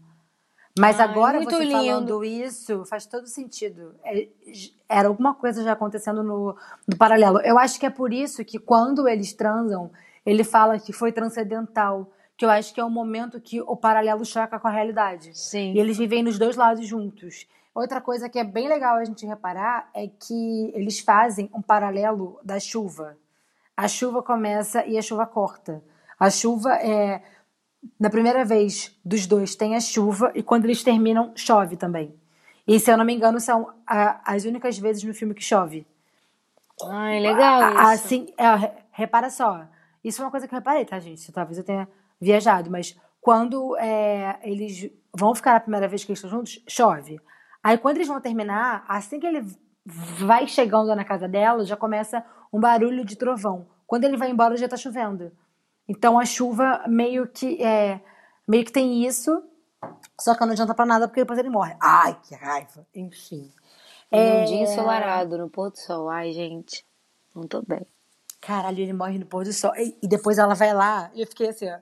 Mas Ai, agora muito você lindo. falando isso faz todo sentido. É, era alguma coisa já acontecendo no, no paralelo. Eu acho que é por isso que quando eles transam, ele fala que foi transcendental. Que eu acho que é o momento que o paralelo choca com a realidade. Sim. E eles vivem nos dois lados juntos. Outra coisa que é bem legal a gente reparar é que eles fazem um paralelo da chuva. A chuva começa e a chuva corta. A chuva é. Na primeira vez dos dois tem a chuva e quando eles terminam, chove também. E se eu não me engano, são a- as únicas vezes no filme que chove. Ai, legal A- isso. Assim, é, re- repara só. Isso é uma coisa que eu reparei, tá, gente? Talvez eu tenha viajado, mas quando é, eles vão ficar a primeira vez que eles estão juntos, chove. Aí quando eles vão terminar, assim que ele vai chegando na casa dela, já começa um barulho de trovão. Quando ele vai embora, já tá chovendo. Então a chuva meio que é, meio que tem isso, só que não adianta pra nada porque depois ele morre. Ai, que raiva. Enfim. Num dia ensolarado, no pôr do sol. Ai, gente, não tô bem. Caralho, ele morre no pôr do sol. E, e depois ela vai lá e eu fiquei assim, ó.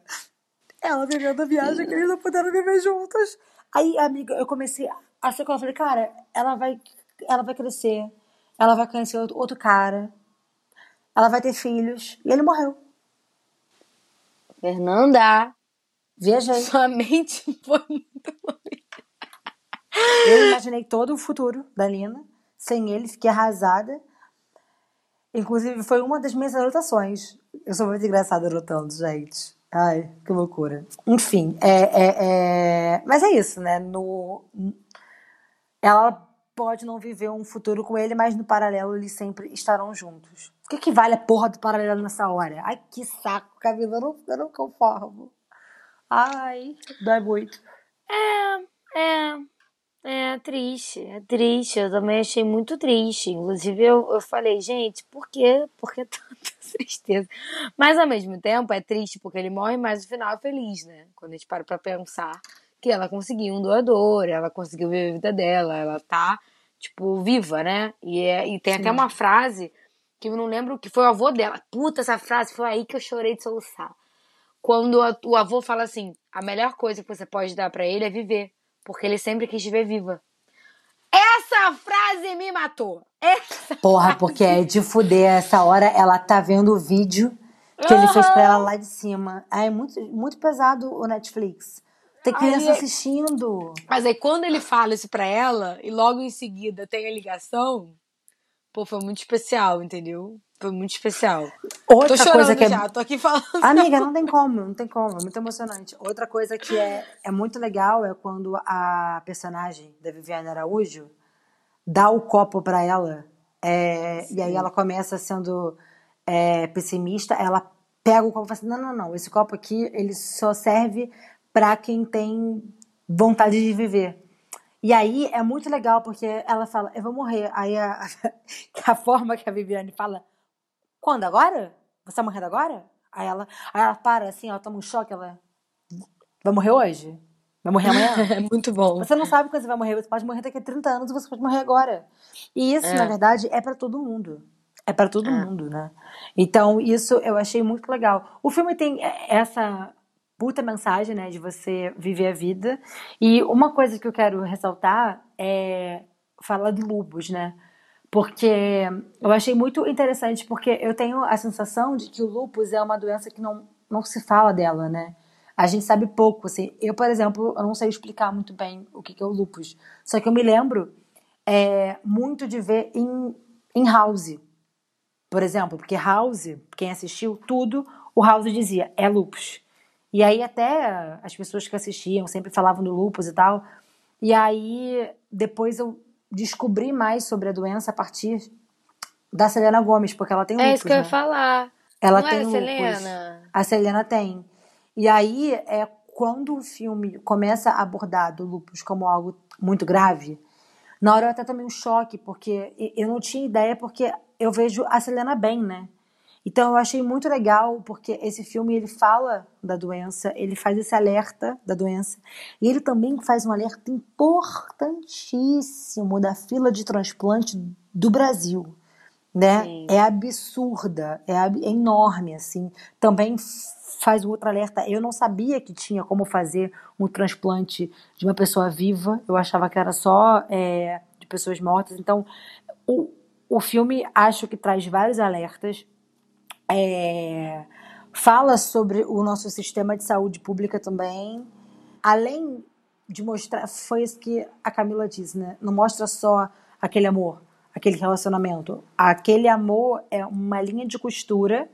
Ela vivendo a viagem que eles não puderam viver juntas. Aí, amiga, eu comecei a com ela. Falei, cara, ela vai, ela vai crescer. Ela vai conhecer outro, outro cara. Ela vai ter filhos. E ele morreu. Fernanda, Viajei. sua mente foi muito longe. Eu imaginei todo o futuro da Lina. Sem ele, fiquei arrasada. Inclusive, foi uma das minhas anotações. Eu sou muito engraçada anotando, gente. Ai, que loucura. Enfim, é, é, é... mas é isso, né? No... Ela pode não viver um futuro com ele, mas no paralelo eles sempre estarão juntos. O que, que vale a porra do paralelo nessa hora? Ai, que saco, Camila. Eu não, eu não conformo. Ai, dói muito. É, é triste, é triste. Eu também achei muito triste. Inclusive, eu, eu falei, gente, por quê? Por que tanta tristeza? Mas ao mesmo tempo é triste porque ele morre, mas o final é feliz, né? Quando a gente para pra pensar que ela conseguiu um doador, ela conseguiu viver a vida dela, ela tá, tipo, viva, né? E, é, e tem até Sim. uma frase que eu não lembro que foi o avô dela. Puta, essa frase foi aí que eu chorei de soluçar. Quando a- o avô fala assim: a melhor coisa que você pode dar pra ele é viver, porque ele sempre quis viver viva. Essa frase me matou. Essa Porra, porque é de fuder. Essa hora ela tá vendo o vídeo que ele fez pra ela lá de cima. Ah, é muito, muito pesado o Netflix. Tem criança Aí- assistindo. Mas aí quando ele fala isso pra ela e logo em seguida tem a ligação, pô, foi muito especial, entendeu? Foi muito especial. Outra tô coisa que é. já, tô aqui falando. Amiga, não tem como, não tem como, é muito emocionante. Outra coisa que é, é muito legal é quando a personagem da Viviane Araújo dá o copo pra ela, é, e aí ela começa sendo é, pessimista, ela pega o copo e fala assim, não, não, não, esse copo aqui, ele só serve pra quem tem vontade de viver. E aí é muito legal, porque ela fala, eu vou morrer. Aí a, a forma que a Viviane fala, quando? Agora? Você tá morrendo agora? Aí ela, aí ela para assim, ela toma um choque, ela. Vai morrer hoje? Vai morrer amanhã? É muito bom. Você não sabe quando você vai morrer. Você pode morrer daqui a 30 anos e você pode morrer agora. E isso, É. na verdade, é pra todo mundo. É pra todo É. mundo, né? Então, isso eu achei muito legal. O filme tem essa puta mensagem, né, de você viver a vida. E uma coisa que eu quero ressaltar é falar do lupus, né? Porque eu achei muito interessante, porque eu tenho a sensação de que o lupus é uma doença que não, não se fala dela, né? A gente sabe pouco, assim. Eu, por exemplo, eu não sei explicar muito bem o que que é o lupus. Só que eu me lembro é, muito de ver em, em House, por exemplo, porque House, quem assistiu tudo, o House dizia, é lupus. E aí até as pessoas que assistiam sempre falavam do lupus e tal. E aí depois eu descobri mais sobre a doença a partir da Selena Gomes, porque ela tem lupus, É isso que eu ia né? falar. Ela não tem era lupus. Selena? A Selena tem. E aí é quando o filme começa a abordar do lupus como algo muito grave, na hora eu até tomei um choque, porque eu não tinha ideia, porque eu vejo a Selena bem, né? Então eu achei muito legal, porque esse filme ele fala da doença, ele faz esse alerta da doença, e ele também faz um alerta importantíssimo da fila de transplante do Brasil né? Sim. É absurda, é, ab- é enorme, assim. Também faz o outro alerta. Eu não sabia que tinha como fazer um transplante de uma pessoa viva. Eu achava que era só é, de pessoas mortas. Então, o, o filme acho que traz vários alertas. É, fala sobre o nosso sistema de saúde pública também. Além de mostrar, foi isso que a Camila disse, né? Não mostra só aquele amor, aquele relacionamento. Aquele amor é uma linha de costura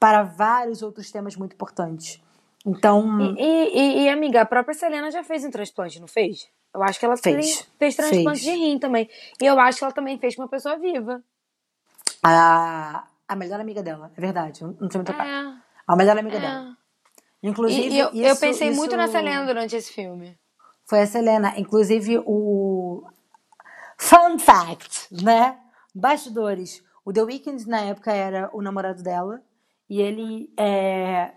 para vários outros temas muito importantes. Então, E, e- e, amiga, a própria Selena já fez um transplante, não fez? Eu acho que ela Fez. fez, fez transplante Fez. de rim também. E eu acho que ela também fez com uma pessoa viva. a, a melhor amiga dela, é verdade, eu não tinha muito É, A melhor amiga é. dela. Inclusive, E, e eu, eu isso- pensei isso muito na Selena durante esse filme. Foi a Selena. Inclusive, o. Fun fact, né? Bastidores. O The Weeknd, na época, era o namorado dela. E ele é,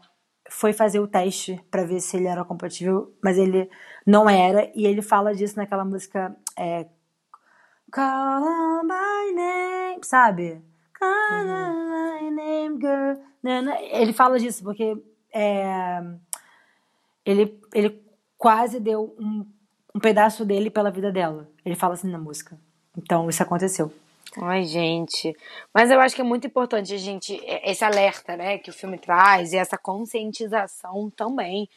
foi fazer o teste pra ver se ele era compatível, mas ele não era. E ele fala disso naquela música. É, Call on my name, sabe? My name, girl. Ele fala disso porque é, ele, ele quase deu um, um pedaço dele pela vida dela. Ele fala assim na música. Então, isso aconteceu. Ai, gente. Mas eu acho que é muito importante a gente, esse alerta, né, que o filme traz, e essa conscientização também,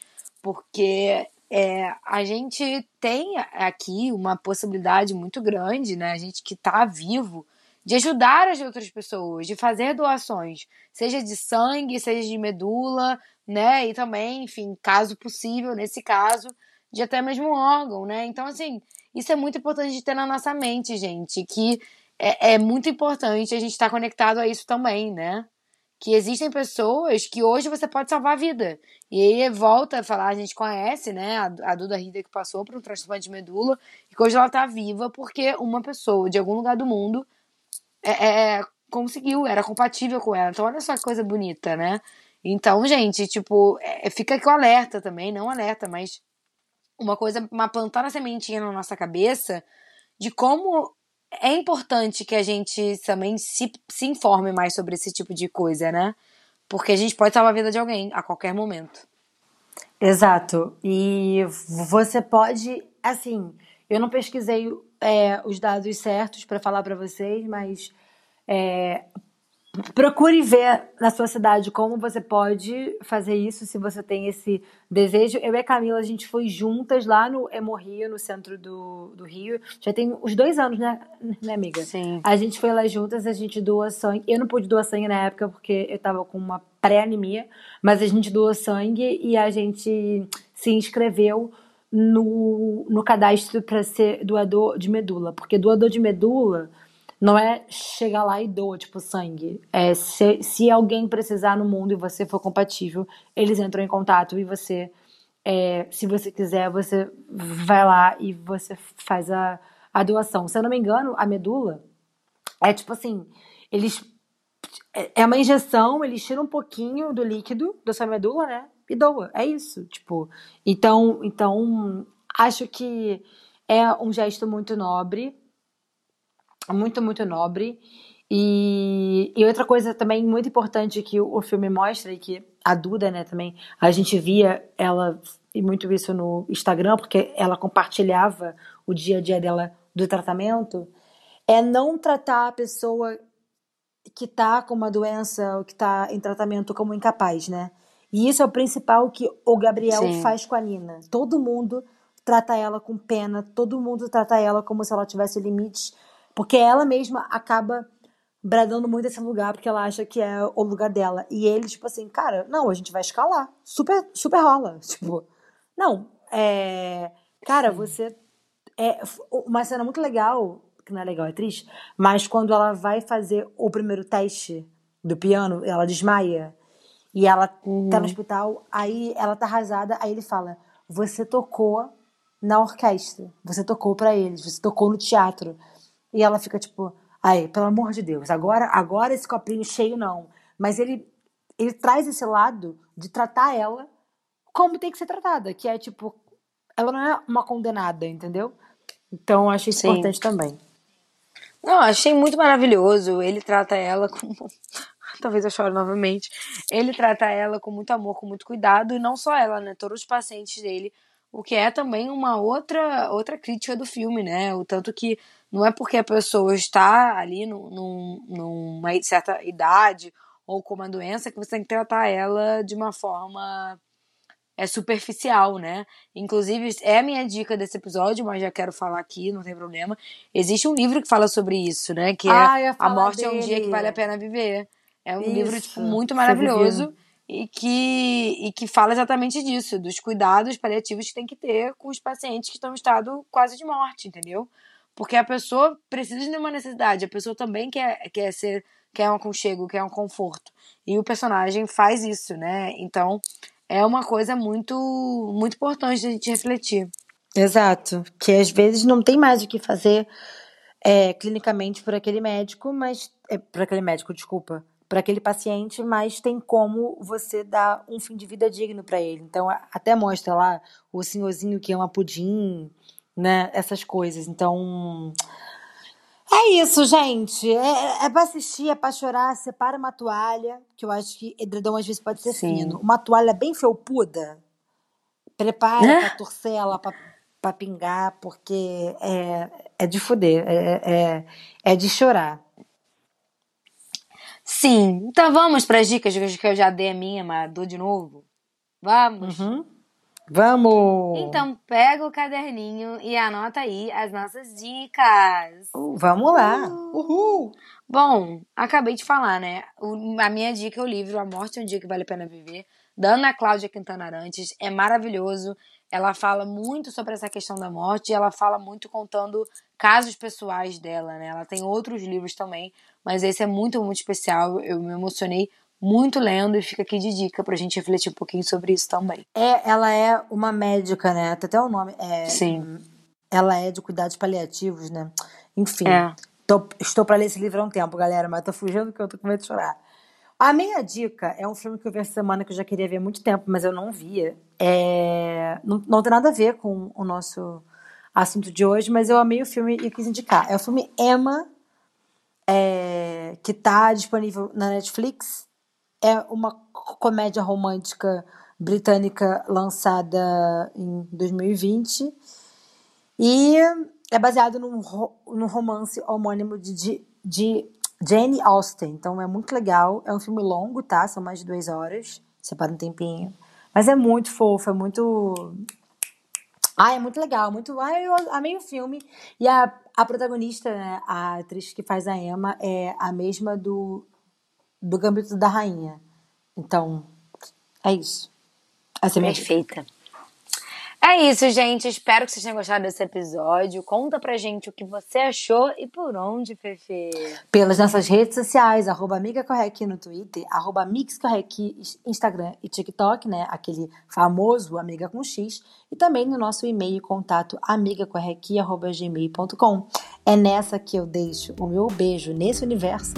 porque é, a gente tem aqui uma possibilidade muito grande, né, a gente que tá vivo, de ajudar as outras pessoas, de fazer doações, seja de sangue, seja de medula, né, e também, enfim, caso possível, nesse caso, de até mesmo órgão, né, então, assim, isso é muito importante de ter na nossa mente, gente, que é, é muito importante a gente estar conectado a isso também, né? Que existem pessoas que hoje você pode salvar a vida. E aí volta a falar, a gente conhece, né? A, a Duda Rida que passou por um transplante de medula e que hoje ela tá viva porque uma pessoa de algum lugar do mundo é, é, conseguiu, era compatível com ela. Então olha só que coisa bonita, né? Então, gente, tipo, é, fica aqui o alerta também, não alerta, mas uma coisa, uma plantar a sementinha na nossa cabeça de como é importante que a gente também se, se informe mais sobre esse tipo de coisa, né? Porque a gente pode salvar a vida de alguém a qualquer momento. Exato. E você pode, assim, eu não pesquisei é, os dados certos para falar para vocês, mas é, procure ver na sua cidade como você pode fazer isso se você tem esse desejo. Eu e a Camila, a gente foi juntas lá no Hemorrio, no centro do, do Rio. Já tem uns dois anos, né, né, amiga? Sim. A gente foi lá juntas, a gente doou sangue. Eu não pude doar sangue na época porque eu tava com uma pré-anemia, mas a gente doou sangue e a gente se inscreveu no, no cadastro para ser doador de medula. Porque doador de medula não é chegar lá e doa, tipo, sangue. É se, se alguém precisar no mundo e você for compatível, eles entram em contato e você, é, se você quiser, você vai lá e você faz a, a doação. Se eu não me engano, a medula é tipo assim, eles é uma injeção, eles tiram um pouquinho do líquido da sua medula, né? E doa. É isso, tipo. Então, então acho que é um gesto muito nobre, muito, muito nobre. E, e outra coisa também muito importante que o, o filme mostra, e que a Duda, né, também, a gente via ela, e muito isso no Instagram, porque ela compartilhava o dia a dia dela do tratamento, é não tratar a pessoa que tá com uma doença ou que tá em tratamento como incapaz, né? E isso é o principal que o Gabriel Sim. faz com a Nina. Todo mundo trata ela com pena, todo mundo trata ela como se ela tivesse limites, porque ela mesma acaba bradando muito esse lugar porque ela acha que é o lugar dela. E ele, tipo assim, cara, não, a gente vai escalar. Super, super rola. Tipo, não, é. Cara, você. É uma cena muito legal, que não é legal, é triste, mas quando ela vai fazer o primeiro teste do piano, ela desmaia. E ela tá no hospital, aí ela tá arrasada, aí ele fala: Você tocou na orquestra, você tocou pra eles, você tocou no teatro. E ela fica tipo: Ai, pelo amor de Deus, agora, agora esse copinho cheio não. Mas ele, ele traz esse lado de tratar ela como tem que ser tratada, que é tipo: Ela não é uma condenada, entendeu? Então eu achei isso Sim. importante também. Não, achei muito maravilhoso. Ele trata ela com. Talvez eu chore novamente. Ele trata ela com muito amor, com muito cuidado, e não só ela, né? Todos os pacientes dele. O que é também uma outra outra crítica do filme, né? O tanto que não é porque a pessoa está ali num, num, numa certa idade ou com uma doença que você tem que tratar ela de uma forma é superficial, né? Inclusive, é a minha dica desse episódio, mas já quero falar aqui, não tem problema. Existe um livro que fala sobre isso, né? Que é Ah, ia A Morte é um Dia dele. que Vale a Pena Viver. É um Isso, livro, tipo, muito maravilhoso e que, e que fala exatamente disso, dos cuidados paliativos que tem que ter com os pacientes que estão em estado quase de morte, entendeu? Porque a pessoa precisa de uma necessidade, a pessoa também quer, quer ser, quer um aconchego, quer um conforto. E o personagem faz isso, né? Então, é uma coisa muito, muito importante a gente refletir. Exato. Que às vezes não tem mais o que fazer é, clinicamente por aquele médico, mas. É, por aquele médico, desculpa. Por aquele paciente, mas tem como você dar um fim de vida digno para ele. Então, até mostra lá o senhorzinho que ama pudim, né? Essas coisas. Então. É isso, gente. É, é pra assistir, é pra chorar. Separa uma toalha, que eu acho que edredom às vezes pode ser Sim. fino. Uma toalha bem felpuda. Prepara Né? pra torcer ela pra, pra pingar, porque é, é de fuder. É, é, é de chorar. Sim, então vamos para as dicas que eu já dei a minha, mas dou de novo? Vamos? Uhum. Vamos! Então pega o caderninho e anota aí as nossas dicas. Uh, vamos lá! Uhul! Bom, acabei de falar, né? O- a minha dica é o livro A Morte é um Dia que Vale a Pena Viver, da Ana Cláudia Quintana Arantes. É maravilhoso. Ela fala muito sobre essa questão da morte e ela fala muito contando casos pessoais dela, né? Ela tem outros livros também, mas esse é muito, muito especial. Eu me emocionei muito lendo e fica aqui de dica pra gente refletir um pouquinho sobre isso também. É, ela é uma médica, né? Tem até o nome. É, Sim. Ela é de cuidados paliativos, né? Enfim. É. Tô- estou para ler esse livro há um tempo, galera, mas tô fugindo que eu tô com medo de chorar. A minha dica é um filme que eu vi essa semana que eu já queria ver há muito tempo, mas eu não via. É... Não, não tem nada a ver com o nosso assunto de hoje, mas eu amei o filme e quis indicar. É o filme Emma, é, que tá disponível na Netflix. É uma comédia romântica britânica lançada em 2020. E é baseado num, ro- num romance homônimo de, de, de Jane Austen. Então é muito legal. É um filme longo, tá? São mais de duas horas. Separa um tempinho. Mas é muito fofo, é muito. Ah, é muito legal, muito. Ah, eu amei o filme. E a, a protagonista, né, a atriz que faz a Emma, é a mesma do, do Gambito da Rainha. Então, é isso. Essa é. Perfeita. É isso, gente. Espero que vocês tenham gostado desse episódio. Conta pra gente o que você achou e por onde, Fefe. Pelas nossas redes sociais, arroba Amiga Correc no Twitter, arroba Mix Correc, Instagram e TikTok, né? Aquele famoso Amiga com X. E também no nosso e-mail, contato amigacorrec.gmail.com. É nessa que eu deixo o meu beijo nesse universo.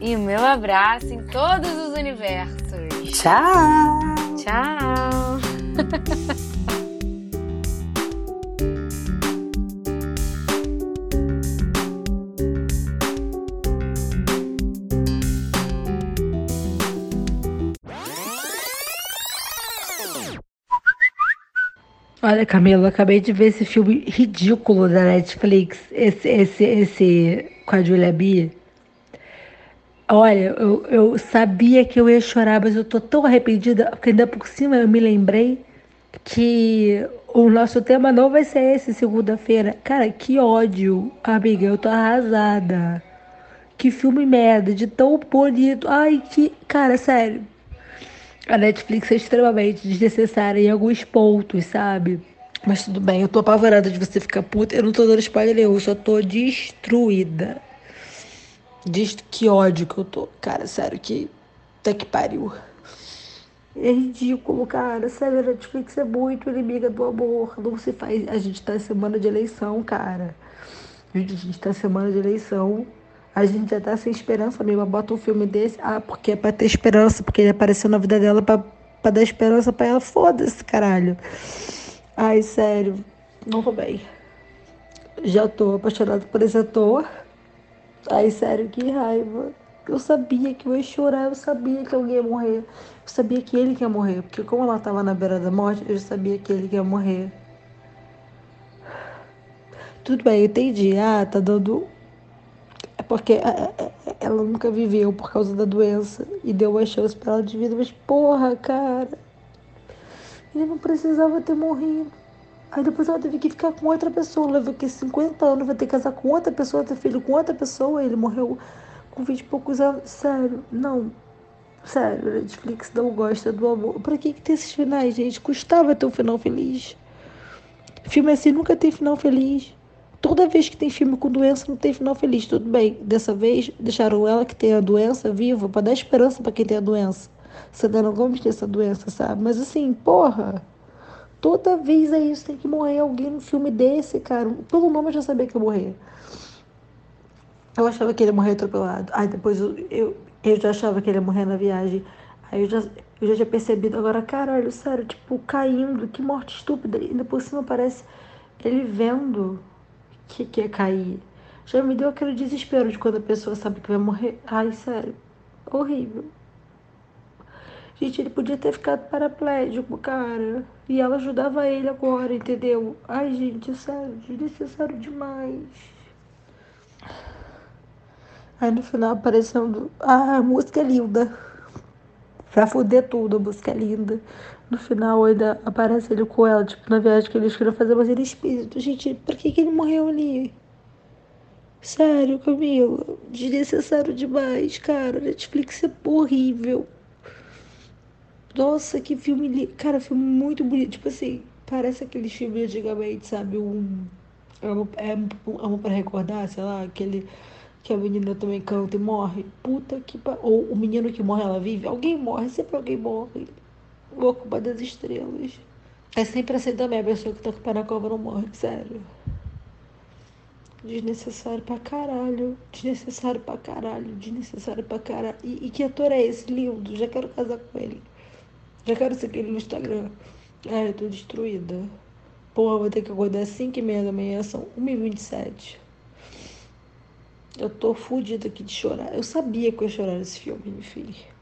E o meu abraço em todos os universos. Tchau! Tchau! Olha, Camila, acabei de ver esse filme ridículo da Netflix, esse, esse, esse com a Julia B. Olha, eu, eu sabia que eu ia chorar, mas eu tô tão arrependida, porque ainda por cima eu me lembrei que o nosso tema não vai ser esse segunda-feira. Cara, que ódio, amiga, eu tô arrasada. Que filme merda, de tão bonito. Ai, que. Cara, sério. A Netflix é extremamente desnecessária em alguns pontos, sabe? Mas tudo bem, eu tô apavorada de você ficar puta. Eu não tô dando spoiler nenhum, eu só tô destruída. Diz que ódio que eu tô. Cara, sério, que. Até que pariu. É ridículo, cara. Sério, a Netflix é muito inimiga do amor. Não se faz. A gente tá em semana de eleição, cara. A gente tá em semana de eleição. A gente já tá sem esperança mesmo. Bota um filme desse. Ah, porque é pra ter esperança. Porque ele apareceu na vida dela pra, pra dar esperança pra ela. Foda-se, caralho. Ai, sério. Não vou bem. Já tô apaixonada por esse ator. Ai, sério, que raiva. Eu sabia que eu ia chorar, eu sabia que alguém ia morrer. Eu sabia que ele ia morrer. Porque como ela tava na beira da morte, eu sabia que ele ia morrer. Tudo bem, eu entendi. Ah, tá dando. É porque é, é, ela nunca viveu por causa da doença. E deu uma chance pra ela de vida. Mas porra, cara. Ele não precisava ter morrido. Aí depois ela teve que ficar com outra pessoa. Levou que 50 anos, vai ter que casar com outra pessoa, ter filho com outra pessoa. Ele morreu com 20 e poucos anos. Sério, não. Sério, Netflix não gosta do amor. Pra que, que tem esses finais, gente? Custava ter um final feliz. Filme assim nunca tem final feliz. Toda vez que tem filme com doença, não tem final feliz. Tudo bem, dessa vez deixaram ela que tem a doença viva para dar esperança para quem tem a doença. Selena Gomes tem essa doença, sabe? Mas assim, porra. Toda vez é isso, tem que morrer alguém no filme desse, cara. Pelo nome eu já sabia que ia morrer. Eu achava que ele ia morrer atropelado. Aí depois eu, eu, eu já achava que ele ia morrer na viagem. Aí eu já, eu já tinha percebido. Agora, caralho, sério, tipo, caindo. Que morte estúpida. E ainda por cima parece ele vendo que, que ia cair. Já me deu aquele desespero de quando a pessoa sabe que vai morrer. Ai, sério. Horrível. Gente, ele podia ter ficado paraplégico, cara. E ela ajudava ele agora, entendeu? Ai, gente, sério, desnecessário demais. Aí no final aparecendo. Ah, a música é linda. Pra foder tudo, a música é linda. No final ainda aparece ele com ela, tipo, na viagem que eles queriam fazer, mas ele é espírito. Gente, por que, que ele morreu ali? Sério, Camila. Desnecessário demais, cara. Netflix é horrível. Nossa, que filme. Cara, filme muito bonito. Tipo assim, parece aquele filme antigamente, sabe? Um. Amo, é, amo pra recordar, sei lá, aquele. Que a menina também canta e morre. Puta que. Ou o menino que morre, ela vive. Alguém morre, sempre alguém morre. O Ocupa das Estrelas. É sempre assim também, a pessoa que tá na cova não morre, sério. Desnecessário pra caralho. Desnecessário pra caralho. Desnecessário pra caralho. E, e que ator é esse? Lindo. Já quero casar com ele. Já quero seguir ele no Instagram. Ai, eu tô destruída. Porra, vou ter que acordar às 5 e meia da manhã, são 1h27. Eu tô fodida aqui de chorar. Eu sabia que eu ia chorar nesse filme, filho.